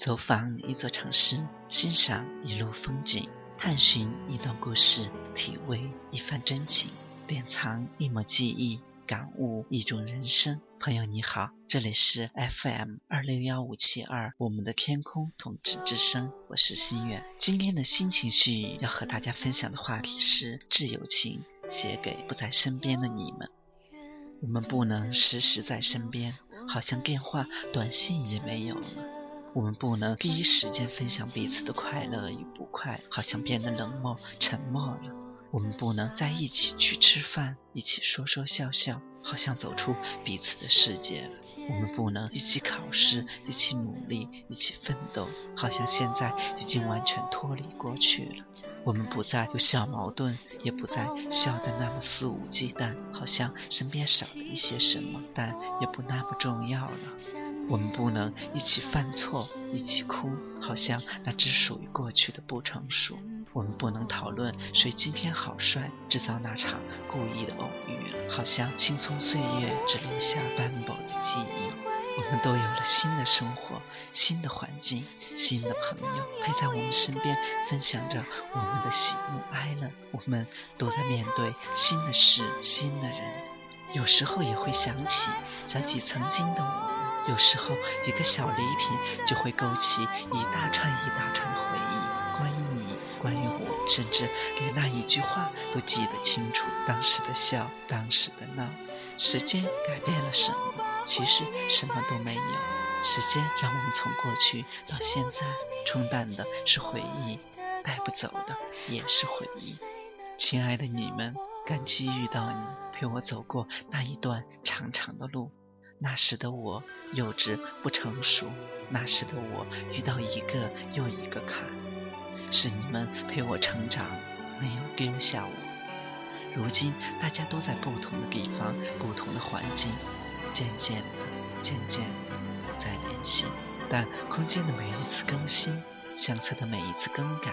走访一座城市，欣赏一路风景，探寻一段故事，体味一番真情，典藏一抹记忆，感悟一种人生。朋友你好，这里是 FM 二六幺五七二，我们的天空统治之声，我是心愿。今天的心情绪要和大家分享的话题是《挚友情》，写给不在身边的你们。我们不能时时在身边，好像电话、短信也没有了。我们不能第一时间分享彼此的快乐与不快，好像变得冷漠、沉默了。我们不能在一起去吃饭，一起说说笑笑，好像走出彼此的世界了。我们不能一起考试，一起努力，一起奋斗，好像现在已经完全脱离过去了。我们不再有小矛盾，也不再笑得那么肆无忌惮，好像身边少了一些什么，但也不那么重要了。我们不能一起犯错，一起哭，好像那只属于过去的不成熟。我们不能讨论谁今天好帅，制造那场故意的偶遇，好像青葱岁月只留下斑驳的记忆。我们都有了新的生活、新的环境、新的朋友陪在我们身边，分享着我们的喜怒哀乐。我们都在面对新的事、新的人，有时候也会想起，想起曾经的我。有时候，一个小礼品就会勾起一大串一大串的回忆，关于你，关于我，甚至连那一句话都记得清楚。当时的笑，当时的闹，时间改变了什么？其实什么都没有。时间让我们从过去到现在，冲淡的是回忆，带不走的也是回忆。亲爱的你们，感激遇到你，陪我走过那一段长长的路。那时的我幼稚不成熟，那时的我遇到一个又一个坎，是你们陪我成长，没有丢下我。如今大家都在不同的地方、不同的环境，渐渐的、渐渐的不再联系。但空间的每一次更新，相册的每一次更改，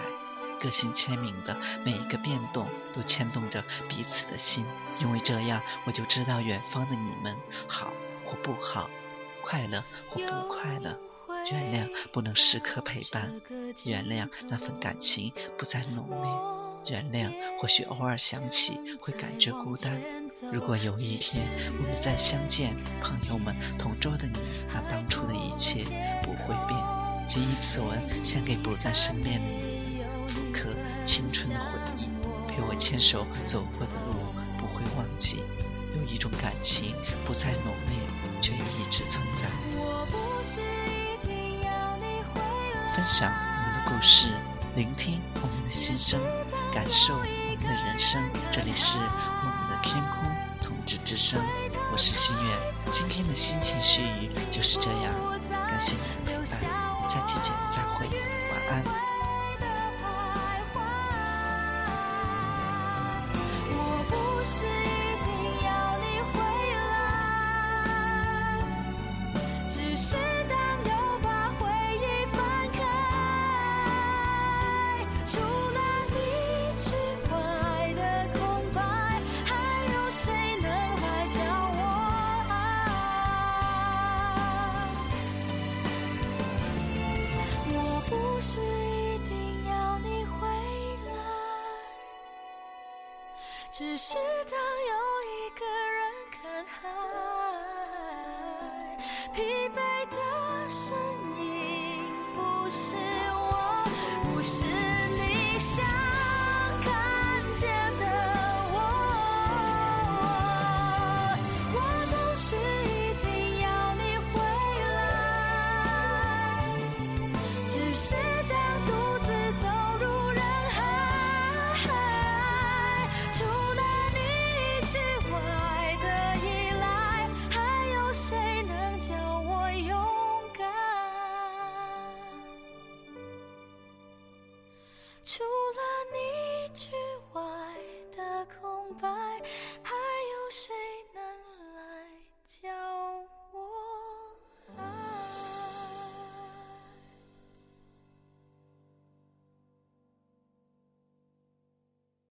个性签名的每一个变动，都牵动着彼此的心。因为这样，我就知道远方的你们好。或不好，快乐或不快乐，原谅不能时刻陪伴，原谅那份感情不再浓烈，原谅或许偶尔想起会感觉孤单。如果有一天我们再相见，朋友们，同桌的你，那当初的一切不会变。谨以此文献给不在身边的你，复刻青春的回忆，陪我牵手走过的路不会忘记。有一种感情不再浓烈。却一直存在。分享我们的故事，聆听我们的心声，感受我们的人生。这里是我们的天空同志之声，我是心愿。今天的心情絮语就是这样，感谢你的陪伴，下期见，再会，晚安。只是当又一个人看海疲惫的身影不是我不是你想看见的我我不是一定要你回来只是除了你之